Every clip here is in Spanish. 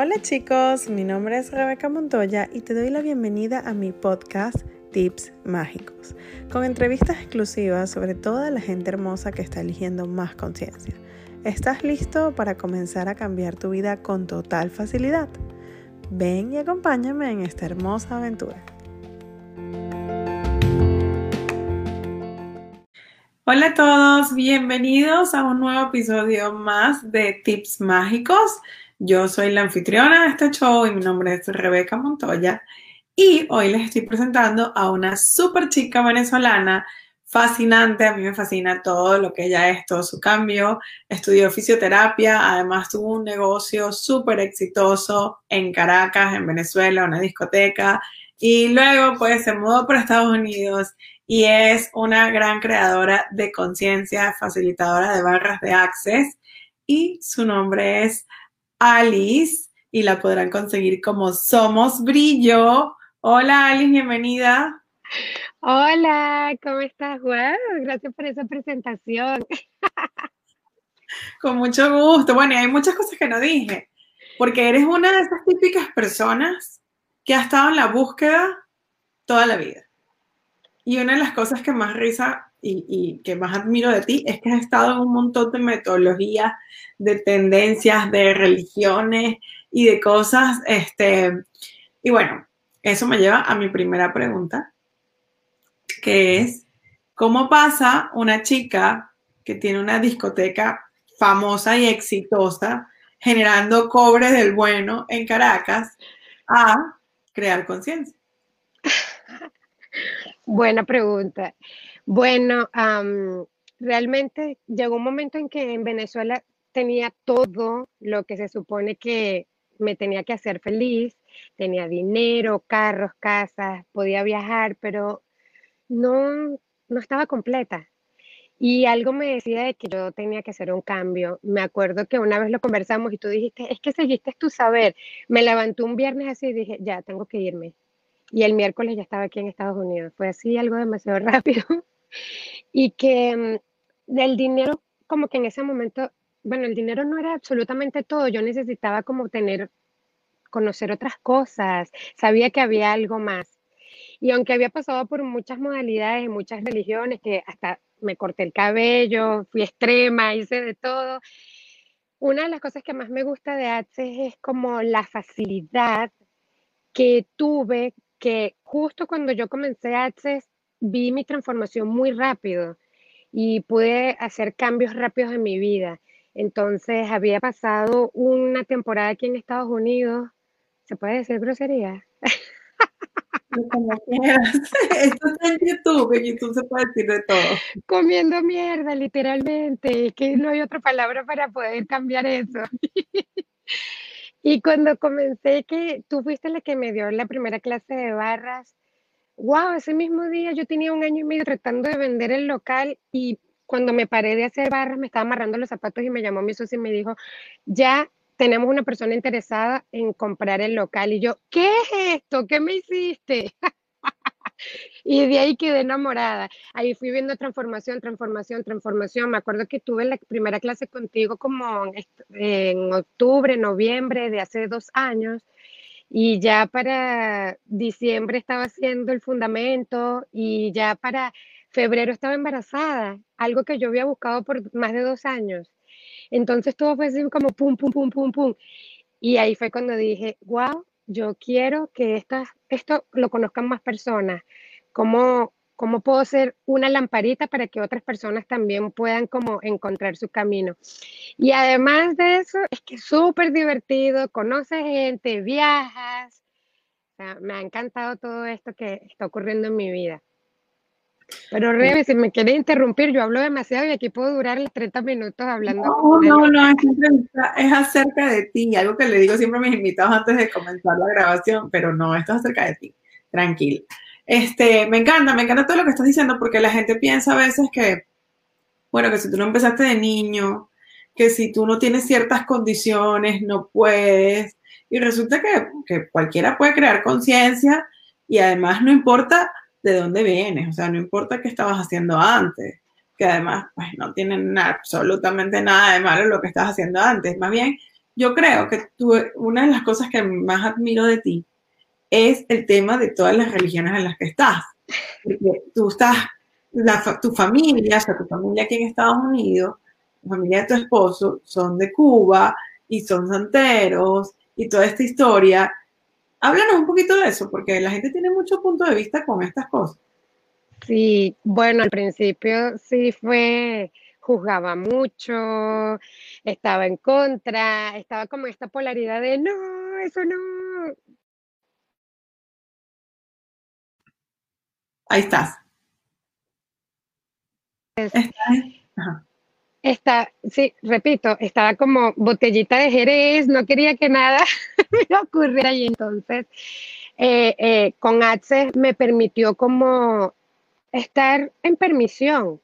Hola chicos, mi nombre es Rebeca Montoya y te doy la bienvenida a mi podcast Tips Mágicos, con entrevistas exclusivas sobre toda la gente hermosa que está eligiendo más conciencia. ¿Estás listo para comenzar a cambiar tu vida con total facilidad? Ven y acompáñame en esta hermosa aventura. Hola a todos, bienvenidos a un nuevo episodio más de Tips Mágicos. Yo soy la anfitriona de este show y mi nombre es Rebeca Montoya. Y hoy les estoy presentando a una súper chica venezolana fascinante, a mí me fascina todo lo que ella es, todo su cambio, estudió fisioterapia, además tuvo un negocio súper exitoso en Caracas, en Venezuela, una discoteca. Y luego pues se mudó por Estados Unidos y es una gran creadora de conciencia, facilitadora de barras de access. Y su nombre es Alice y la podrán conseguir como Somos Brillo. Hola Alice, bienvenida. Hola, ¿cómo estás, Juan? Gracias por esa presentación. Con mucho gusto. Bueno, y hay muchas cosas que no dije, porque eres una de esas típicas personas que ha estado en la búsqueda toda la vida. Y una de las cosas que más risa y, que más admiro de ti es que has estado en un montón de metodologías, de tendencias, de religiones y de cosas. Este, y bueno, eso me lleva a mi primera pregunta, que es, ¿cómo pasa una chica que tiene una discoteca famosa y exitosa, generando cobre del bueno en Caracas, a crear conciencia? Buena pregunta. Bueno, realmente llegó un momento en que en Venezuela tenía todo lo que se supone que me tenía que hacer feliz. Tenía dinero, carros, casas, podía viajar, pero no, no estaba completa. Y algo me decía de que yo tenía que hacer un cambio. Me acuerdo que una vez lo conversamos y tú dijiste, es que seguiste tu saber. Me levanté un viernes así y dije, ya, tengo que irme. Y el miércoles ya estaba aquí en Estados Unidos. Fue así algo demasiado rápido y que mm, del dinero, como que en ese momento, bueno, el dinero no era absolutamente todo, yo necesitaba como tener, conocer otras cosas, sabía que había algo más. Y aunque había pasado por muchas modalidades, muchas religiones, que hasta me corté el cabello, fui extrema, hice de todo, una de las cosas que más me gusta de Access es como la facilidad que tuve, que justo cuando yo comencé Access, vi mi transformación muy rápido y pude hacer cambios rápidos en mi vida. Entonces, había pasado una temporada aquí en Estados Unidos. ¿Se puede decir grosería? Como quieras. Esto está en YouTube, en YouTube se puede decir de todo. Comiendo mierda, literalmente. Es que no hay otra palabra para poder cambiar eso. y cuando comencé, que tú fuiste la que me dio la primera clase de barras, wow, ese mismo día yo tenía un año y medio tratando de vender el local y cuando me paré de hacer barras me estaba amarrando los zapatos y me llamó mi socio y me dijo, ya tenemos una persona interesada en comprar el local. Y yo, ¿qué es esto? ¿Qué me hiciste? y de ahí quedé enamorada. Ahí fui viendo transformación, transformación, transformación. Me acuerdo que tuve la primera clase contigo como en octubre, noviembre de hace dos años. Y ya para diciembre estaba haciendo el fundamento y ya para febrero estaba embarazada, algo que yo había buscado por más de dos años. Entonces todo fue así como pum, pum, pum, pum, pum. Y ahí fue cuando dije, wow, yo quiero que esto lo conozcan más personas. Como ¿Cómo puedo ser una lamparita para que otras personas también puedan como encontrar su camino? Y además de eso, es que es súper divertido, conoces gente, viajas. me ha encantado todo esto que está ocurriendo en mi vida. Pero Rebe, si me quiere interrumpir, yo hablo demasiado y aquí puedo durar 30 minutos hablando. No, no, no, es acerca de ti, algo que le digo siempre a mis invitados antes de comenzar la grabación, pero no, esto es acerca de ti, tranquilo. Este, me encanta, me encanta todo lo que estás diciendo porque la gente piensa a veces que, bueno, que si tú no empezaste de niño, que si tú no tienes ciertas condiciones, no puedes. Y resulta que, que cualquiera puede crear conciencia y además no importa de dónde vienes, o sea, no importa qué estabas haciendo antes, que además pues no tienen absolutamente nada de malo lo que estabas haciendo antes, más bien yo creo que tú, una de las cosas que más admiro de ti es el tema de todas las religiones en las que estás. Porque tú estás, tu familia, o sea, tu familia aquí en Estados Unidos, la familia de tu esposo, son de Cuba y son santeros y toda esta historia. Háblanos un poquito de eso, porque la gente tiene mucho punto de vista con estas cosas. Sí, bueno, al principio sí fue, juzgaba mucho, estaba en contra, estaba como esta polaridad de no, eso no. Ahí estás. Está, sí, repito, estaba como botellita de Jerez, no quería que nada me ocurriera y entonces eh, eh, con Access me permitió como estar en permisión.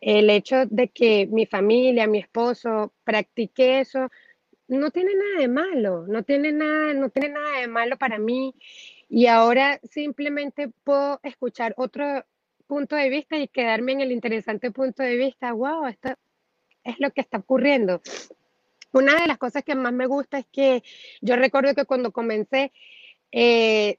El hecho de que mi familia, mi esposo practique eso, no tiene nada de malo, no tiene nada, no tiene nada de malo para mí. Y ahora simplemente puedo escuchar otro punto de vista y quedarme en el interesante punto de vista. Wow, esto es lo que está ocurriendo. Una de las cosas que más me gusta es que yo recuerdo que cuando comencé, eh,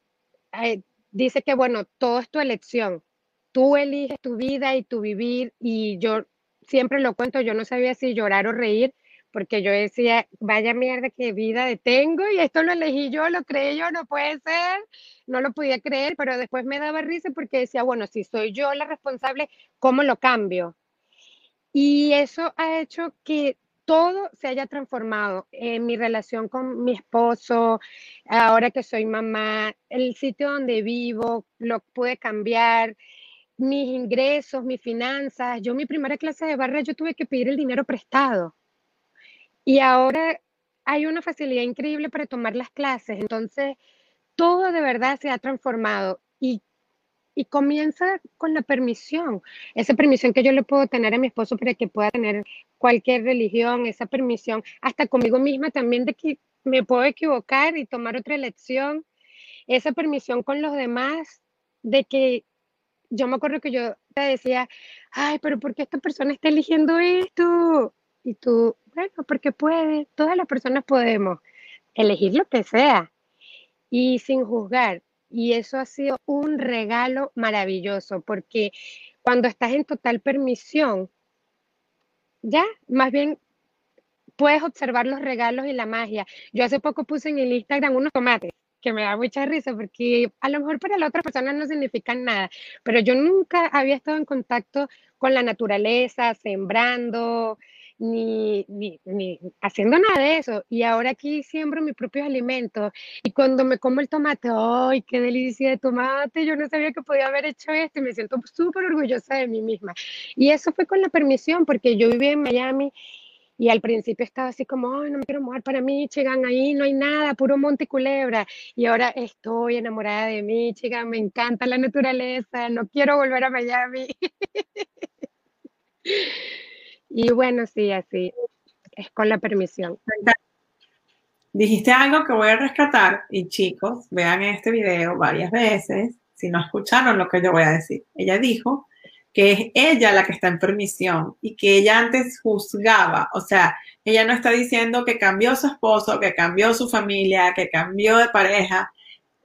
eh, dice que, bueno, todo es tu elección tú eliges tu vida y tu vivir y yo siempre lo cuento, yo no sabía si llorar o reír porque yo decía, vaya mierda, qué vida tengo y esto lo elegí yo, lo creé yo, no puede ser, no lo podía creer, pero después me daba risa porque decía, bueno, si soy yo la responsable, ¿cómo lo cambio? Y eso ha hecho que todo se haya transformado en mi relación con mi esposo, ahora que soy mamá, el sitio donde vivo, lo pude cambiar, mis ingresos, mis finanzas. Yo mi primera clase de barra yo tuve que pedir el dinero prestado. Y ahora hay una facilidad increíble para tomar las clases. Entonces, todo de verdad se ha transformado y, y comienza con la permisión. Esa permisión que yo le puedo tener a mi esposo para que pueda tener cualquier religión, esa permisión, hasta conmigo misma también de que me puedo equivocar y tomar otra elección. Esa permisión con los demás de que yo me acuerdo que yo te decía, ay, pero ¿por qué esta persona está eligiendo esto? Y tú, bueno, porque puede, todas las personas podemos elegir lo que sea y sin juzgar. Y eso ha sido un regalo maravilloso, porque cuando estás en total permisión, ya, más bien puedes observar los regalos y la magia. Yo hace poco puse en el Instagram unos tomates que me da mucha risa porque a lo mejor para la otra persona no significan nada, pero yo nunca había estado en contacto con la naturaleza, sembrando, ni, ni, ni, haciendo nada de eso. Y ahora aquí siembro mis propios alimentos. Y cuando me como el tomate, ¡ay, qué delicia de tomate! Yo no sabía que podía haber hecho esto y me siento súper orgullosa de mí misma. Y eso fue con la permisión, porque yo vivía en Miami y al principio estaba así como, ay, no me quiero mojar para Michigan, ahí no hay nada, puro monte y culebra. Y ahora estoy enamorada de Michigan, me encanta la naturaleza, no quiero volver a Miami. y bueno, sí, así, es con la permisión. Dijiste algo que voy a rescatar y chicos, vean este video varias veces, si no escucharon lo que yo voy a decir. Ella dijo que es ella la que está en permisión y que ella antes juzgaba, o sea, ella no está diciendo que cambió su esposo, que cambió su familia, que cambió de pareja,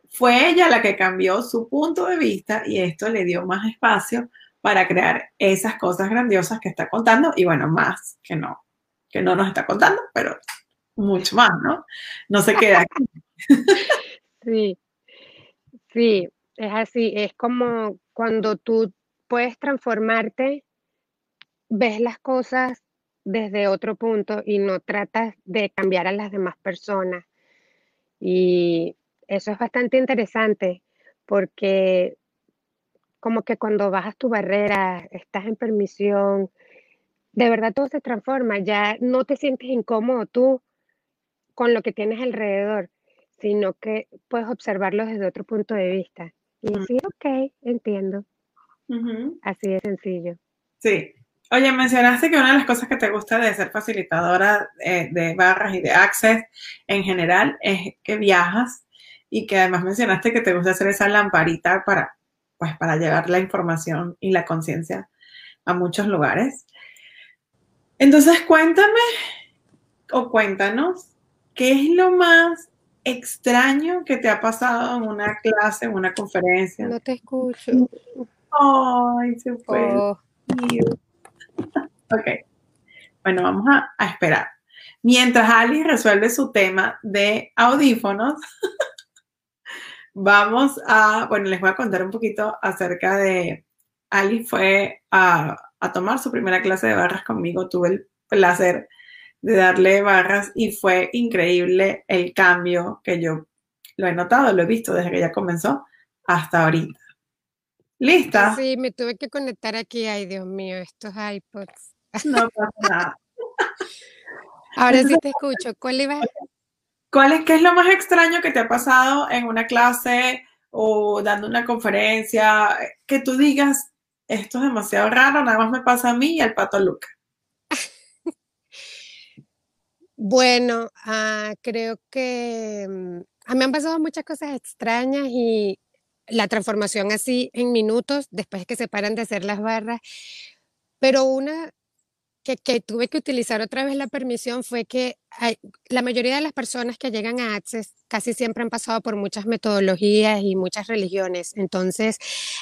fue ella la que cambió su punto de vista y esto le dio más espacio para crear esas cosas grandiosas que está contando y bueno, más que no, que no nos está contando, pero mucho más, ¿no? No se queda aquí. Sí, sí, es así, es como cuando tú puedes transformarte, ves las cosas desde otro punto y no tratas de cambiar a las demás personas. Y eso es bastante interesante porque como que cuando bajas tu barrera, estás en permisión, de verdad todo se transforma, ya no te sientes incómodo tú con lo que tienes alrededor, sino que puedes observarlo desde otro punto de vista. Y decir, ok, entiendo. Así de sencillo. Sí. Oye, mencionaste que una de las cosas que te gusta de ser facilitadora eh, de, barras y de access en general es que viajas y que además mencionaste que te gusta hacer esa lamparita para, pues, para llevar la información y la conciencia a muchos lugares. Entonces, cuéntame o cuéntanos ¿qué es lo más extraño que te ha pasado en una clase, en una conferencia? No te escucho. Ay, se fue. Oh, Ok. Bueno, vamos a, a esperar. Mientras Alice resuelve su tema de audífonos, vamos a, bueno, les voy a contar un poquito acerca de, Alice fue a, a tomar su primera clase de barras conmigo, tuve el placer de darle barras y fue increíble el cambio que yo lo he notado, lo he visto desde que ella comenzó hasta ahorita. ¿Lista? sí, me tuve que conectar aquí. Ay, Dios mío, estos iPods. No pasa nada. Ahora sí te escucho. ¿Cuál iba? ¿Cuál es, qué es lo más extraño que te ha pasado en una clase o dando una conferencia? Que tú digas, esto es demasiado raro, nada más me pasa a mí y al pato Luca. Bueno, ah, creo que mm, me han pasado muchas cosas extrañas y la transformación así en minutos después que se paran de hacer las barras. Pero una que, tuve que utilizar otra vez la permisión fue que la mayoría de las personas que llegan a Access casi siempre han pasado por muchas metodologías y muchas religiones. Entonces,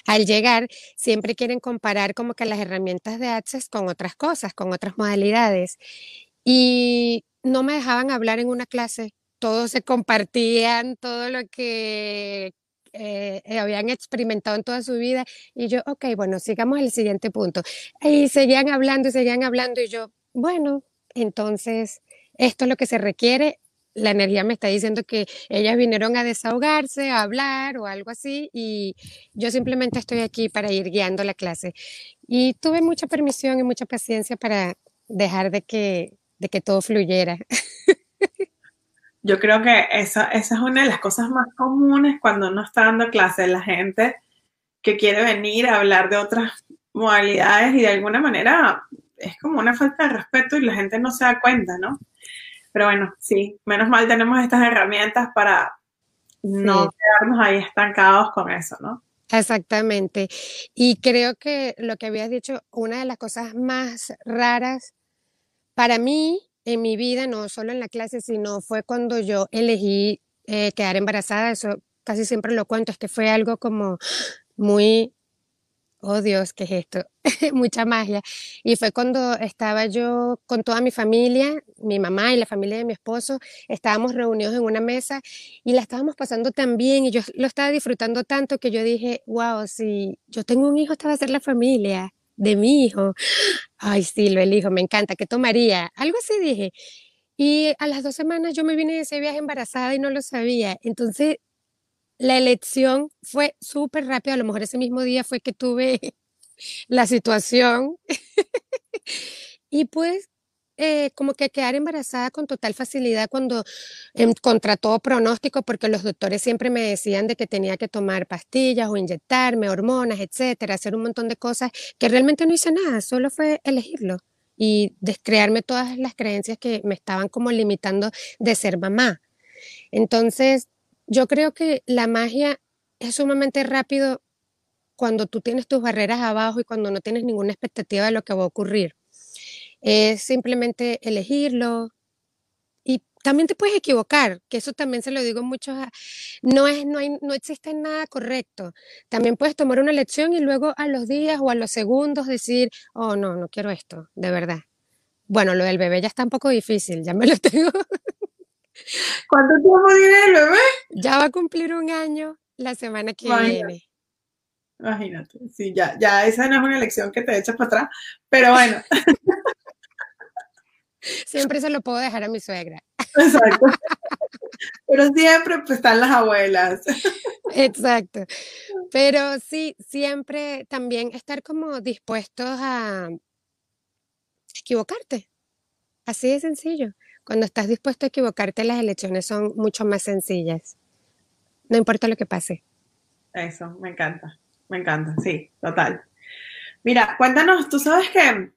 al llegar, siempre quieren comparar como que las herramientas de Access con otras cosas, con otras modalidades. Y no me dejaban hablar en una clase. Todos se compartían todo lo que eh, habían experimentado en toda su vida. Y yo, ok, bueno, sigamos al siguiente punto. Y seguían hablando y seguían hablando. Y yo, bueno, entonces esto es lo que se requiere. La energía me está diciendo que ellas vinieron a desahogarse, a hablar o algo así. Y yo simplemente estoy aquí para ir guiando la clase. Y tuve mucha permisión y mucha paciencia para dejar de que, de que todo fluyera. Yo creo que esa, esa es una de las cosas más comunes cuando uno está dando clases, la gente que quiere venir a hablar de otras modalidades y de alguna manera es como una falta de respeto y la gente no se da cuenta, ¿no? Pero bueno, sí, menos mal tenemos estas herramientas para no Sí. quedarnos ahí estancados con eso, ¿no? Exactamente. Y creo que lo que habías dicho, una de las cosas más raras para mí en mi vida, no solo en la clase, sino fue cuando yo elegí eh, quedar embarazada. Eso casi siempre lo cuento, es que fue algo como muy, oh Dios, ¿qué es esto? Mucha magia. Y fue cuando estaba yo con toda mi familia, mi mamá y la familia de mi esposo, estábamos reunidos en una mesa y la estábamos pasando tan bien y yo lo estaba disfrutando tanto que yo dije, wow, si yo tengo un hijo, esta va a ser la familia de mi hijo. Ay, sí, lo elijo, me encanta, ¿qué tomaría? Algo así dije. Y a las dos semanas yo me vine de ese viaje embarazada y no lo sabía. Entonces, la elección fue súper rápida. A lo mejor ese mismo día fue que tuve la situación y pues eh, como que quedar embarazada con total facilidad cuando em, contra todo pronóstico, porque los doctores siempre me decían de que tenía que tomar pastillas o inyectarme hormonas, etcétera, hacer un montón de cosas que realmente no hice nada, solo fue elegirlo y descrearme todas las creencias que me estaban como limitando de ser mamá. Entonces, yo creo que la magia es sumamente rápido cuando tú tienes tus barreras abajo y cuando no tienes ninguna expectativa de lo que va a ocurrir. Es simplemente elegirlo y también te puedes equivocar, que eso también se lo digo mucho a, no es, no hay, no existe nada correcto. También puedes tomar una lección y luego a los días o a los segundos decir, oh, no, no quiero esto, de verdad. Bueno, lo del bebé ya está un poco difícil, ya me lo tengo, ¿Cuánto tiempo tiene el bebé? ya va a cumplir un año la semana que Imagínate. viene. Imagínate, sí, ya, ya esa no es una elección que te echas para atrás, pero bueno, Siempre se lo puedo dejar a mi suegra. exacto. Pero siempre pues, están las abuelas. Exacto. Pero sí, siempre también estar como dispuestos a equivocarte. Así de sencillo. Cuando estás dispuesto a equivocarte, las elecciones son mucho más sencillas. No importa lo que pase. Eso, me encanta, me encanta, sí, total. Mira, cuéntanos, tú sabes que,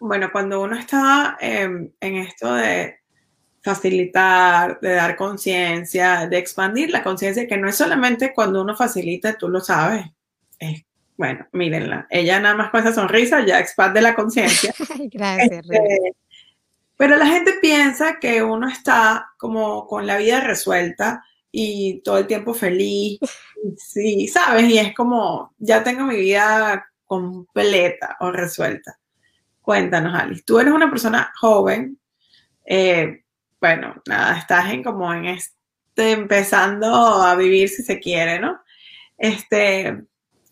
bueno, cuando uno está em, en esto de facilitar, de dar conciencia, de expandir la conciencia, que no es solamente cuando uno facilita, tú lo sabes. Es, bueno, mírenla, ella nada más con esa sonrisa ya expande la conciencia. Gracias. Este, Pero la gente piensa que uno está como con la vida resuelta y todo el tiempo feliz, sí, ¿sabes? Y es como, ya tengo mi vida completa o resuelta. Cuéntanos, Alice, tú eres una persona joven, eh, bueno, nada, estás en como en este, empezando a vivir si se quiere, ¿no? Este,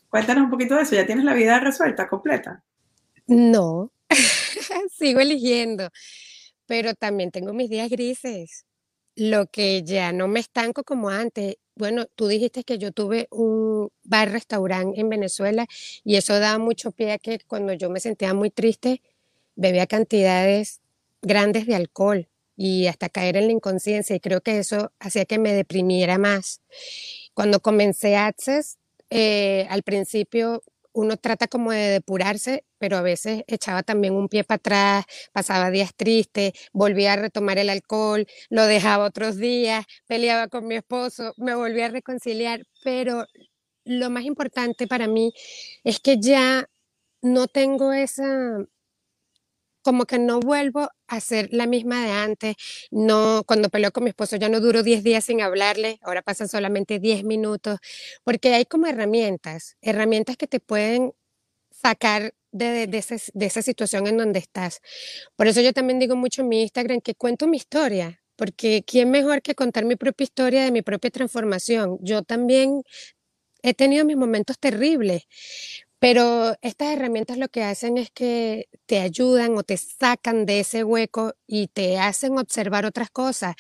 cuéntanos un poquito de eso, ¿ya tienes la vida resuelta, completa? No, sigo eligiendo, pero también tengo mis días grises, lo que ya no me estanco como antes. Bueno, tú dijiste que yo tuve un bar-restaurante en Venezuela y eso da mucho pie a que cuando yo me sentía muy triste, bebía cantidades grandes de alcohol y hasta caer en la inconsciencia y creo que eso hacía que me deprimiera más. Cuando comencé Access, eh, al principio uno trata como de depurarse, pero a veces echaba también un pie para atrás, pasaba días tristes, volvía a retomar el alcohol, lo dejaba otros días, peleaba con mi esposo, me volvía a reconciliar, pero lo más importante para mí es que ya no tengo esa, como que no vuelvo a ser la misma de antes. No, cuando peleo con mi esposo ya no duro 10 días sin hablarle, ahora pasan solamente 10 minutos, porque hay como herramientas, herramientas que te pueden sacar de, de, esa situación en donde estás. Por eso yo también digo mucho en mi Instagram que cuento mi historia, porque ¿quién mejor que contar mi propia historia de mi propia transformación? Yo también he tenido mis momentos terribles, pero estas herramientas lo que hacen es que te ayudan o te sacan de ese hueco y te hacen observar otras cosas.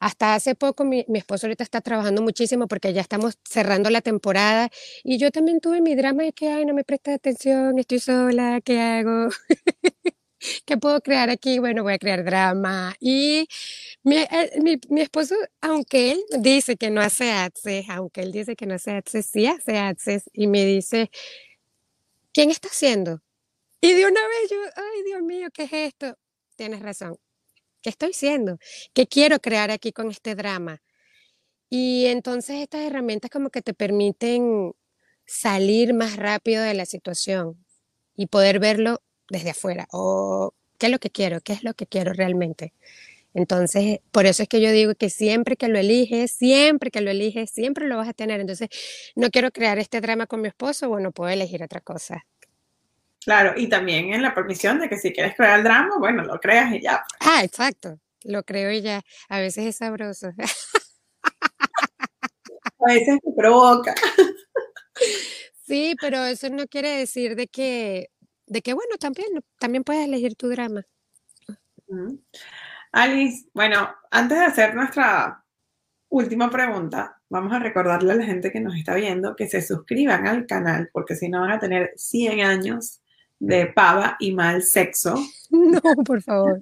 Hasta hace poco mi, esposo ahorita está trabajando muchísimo porque ya estamos cerrando la temporada y yo también tuve mi drama de que, ay, no me presta atención, estoy sola, ¿qué hago? ¿Qué puedo crear aquí? Bueno, voy a crear drama. Y mi, eh, mi, mi, esposo, aunque él dice que no hace access, aunque él dice que no hace access, sí hace access y me dice, ¿quién está haciendo? Y de una vez yo, ay Dios mío, ¿qué es esto? Tienes razón. ¿Qué estoy haciendo? ¿Qué quiero crear aquí con este drama? Y entonces estas herramientas como que te permiten salir más rápido de la situación y poder verlo desde afuera. O qué es lo que quiero, qué es lo que quiero realmente. Entonces, por eso es que yo digo que siempre que lo eliges, siempre que lo eliges, siempre lo vas a tener. Entonces, no quiero crear este drama con mi esposo, bueno, puedo elegir otra cosa. Claro, y también en la permisión de que si quieres crear el drama, bueno, lo creas y ya. Ah, exacto, lo creo y ya. A veces es sabroso. A veces te provoca. Sí, pero eso no quiere decir de que, de que bueno, también, también puedes elegir tu drama. Alice, bueno, antes de hacer nuestra última pregunta, vamos a recordarle a la gente que nos está viendo que se suscriban al canal, porque si no van a tener 100 años de pava y mal sexo. No, por favor.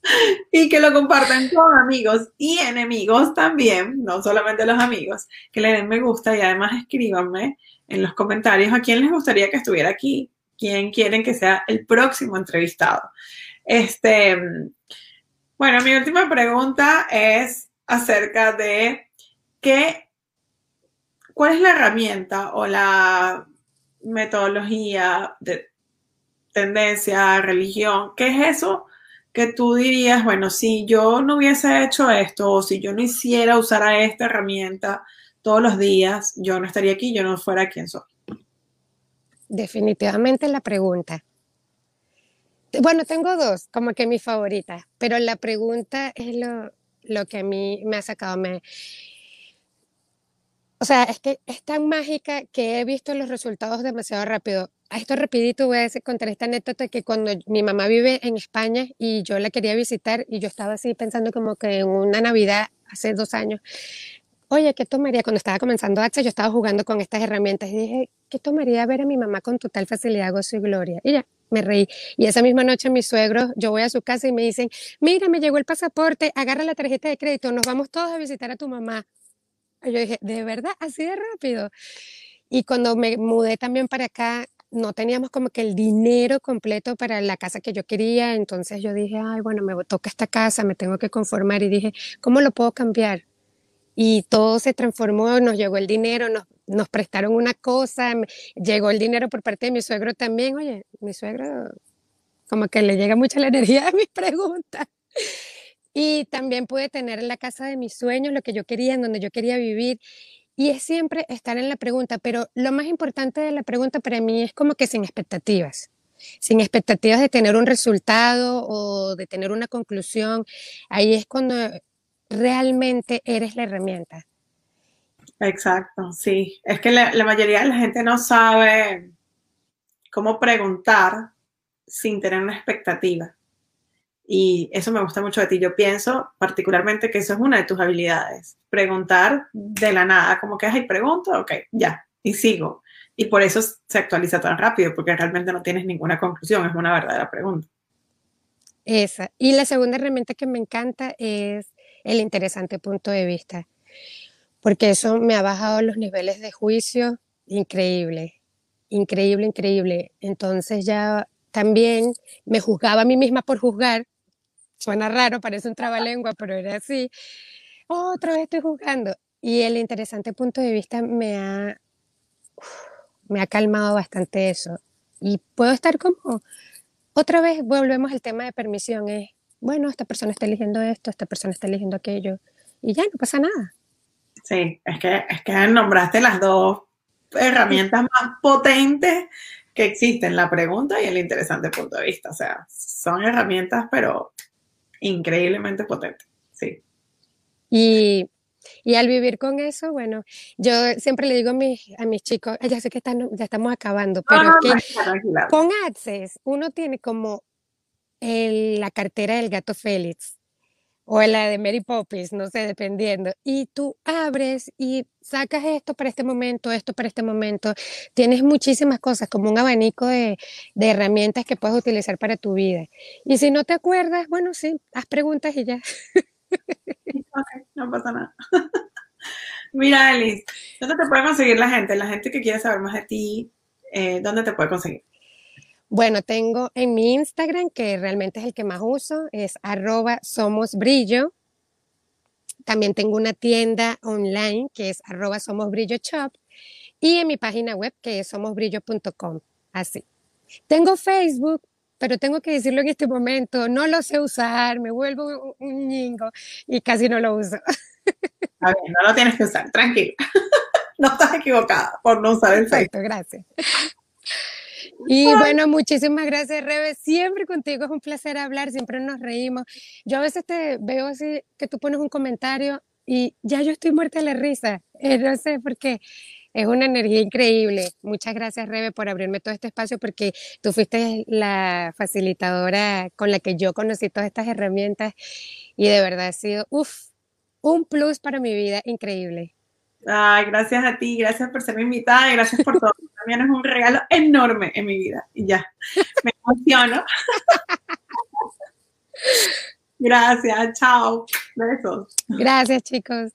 y que lo compartan con amigos y enemigos también, no solamente los amigos, que le den me gusta y además escríbanme en los comentarios a quién les gustaría que estuviera aquí, quién quieren que sea el próximo entrevistado. Este, bueno, mi última pregunta es acerca de qué, cuál es la herramienta o la metodología de tendencia, religión, ¿qué es eso que tú dirías, bueno, si yo no hubiese hecho esto o si yo no hiciera usar a esta herramienta todos los días, yo no estaría aquí, yo no fuera quien soy? Definitivamente la pregunta. Bueno, tengo dos, como que mi favorita, pero la pregunta es lo, lo que a mí me ha sacado. Me, o sea, es que es tan mágica que he visto los resultados demasiado rápido. A esto rapidito voy a contar esta anécdota que cuando mi mamá vive en España y yo la quería visitar y yo estaba así pensando como que en una Navidad hace dos años, oye, ¿qué tomaría? Cuando estaba comenzando Access, yo estaba jugando con estas herramientas y dije, ¿qué tomaría ver a mi mamá con total facilidad, gozo y gloria? Y ya, me reí. Y esa misma noche mis suegros, yo voy a su casa y me dicen, mira, me llegó el pasaporte, agarra la tarjeta de crédito, nos vamos todos a visitar a tu mamá. Y yo dije, ¿de verdad? Así de rápido. Y cuando me mudé también para acá, no teníamos como que el dinero completo para la casa que yo quería, entonces yo dije, ay, bueno, me toca esta casa, me tengo que conformar y dije, ¿cómo lo puedo cambiar? Y todo se transformó, nos llegó el dinero, nos, nos prestaron una cosa, llegó el dinero por parte de mi suegro también, oye, mi suegro como que le llega mucha la energía a mis preguntas. Y también pude tener la casa de mis sueños, lo que yo quería, en donde yo quería vivir. Y es siempre estar en la pregunta, pero lo más importante de la pregunta para mí es como que sin expectativas sin expectativas de tener un resultado o de tener una conclusión, ahí es cuando realmente eres la herramienta. Exacto, sí. Es que la, mayoría de la gente no sabe cómo preguntar sin tener una expectativa. Y eso me gusta mucho de ti. Yo pienso particularmente que eso es una de tus habilidades. Preguntar de la nada, como que, ay, pregunto, ok, ya, y sigo. Y por eso se actualiza tan rápido, porque realmente no tienes ninguna conclusión, es una verdadera pregunta. Esa. Y la segunda herramienta que me encanta es el interesante punto de vista, porque eso me ha bajado los niveles de juicio increíble, increíble, increíble. Entonces ya también me juzgaba a mí misma por juzgar. Suena raro, parece un trabalengua, pero era así. otra vez estoy juzgando. Y el interesante punto de vista me ha me ha calmado bastante eso. Y puedo estar como, otra vez volvemos al tema de permisión, es, bueno, esta persona está eligiendo esto, esta persona está eligiendo aquello, y ya no pasa nada. Sí, es que, es que nombraste las dos herramientas más potentes que existen, la pregunta y el interesante punto de vista. O sea, son herramientas, pero increíblemente potentes. Sí. Y y al vivir con eso, bueno, yo siempre le digo a mis, a mis chicos, ya sé que están, ya estamos acabando, pero que con Access uno tiene como la cartera del gato Félix o la de Mary Poppins, no sé, dependiendo. Y tú abres y sacas esto para este momento, esto para este momento. Tienes muchísimas cosas, como un abanico de, de herramientas que puedes utilizar para tu vida. Y si no te acuerdas, bueno, sí, haz preguntas y ya. no pasa nada. Mira, Alice, ¿dónde te puede conseguir la gente? La gente que quiere saber más de ti, eh, ¿dónde te puede conseguir? Bueno, tengo en mi Instagram, que realmente es el que más uso, es arroba somosbrillo. También tengo una tienda online que es arroba shop y en mi página web que es somosbrillo.com. Así. Tengo Facebook, pero tengo que decirlo en este momento, no lo sé usar, me vuelvo un ñingo y casi no lo uso. A ver, no lo tienes que usar, tranquilo. No estás equivocada por no usar el Facebook. gracias. Y bueno, muchísimas gracias, Rebe. Siempre contigo es un placer hablar, siempre nos reímos. Yo a veces te veo así que tú pones un comentario y ya yo estoy muerta de la risa. Eh, no sé por qué. Es una energía increíble. Muchas gracias, Rebe, por abrirme todo este espacio porque tú fuiste la facilitadora con la que yo conocí todas estas herramientas y de verdad ha sido, uff, un plus para mi vida increíble. Ay, gracias a ti, gracias por ser mi invitada y gracias por todo. También es un regalo enorme en mi vida. Y ya, me emociono. gracias, chao. Besos. Gracias, chicos.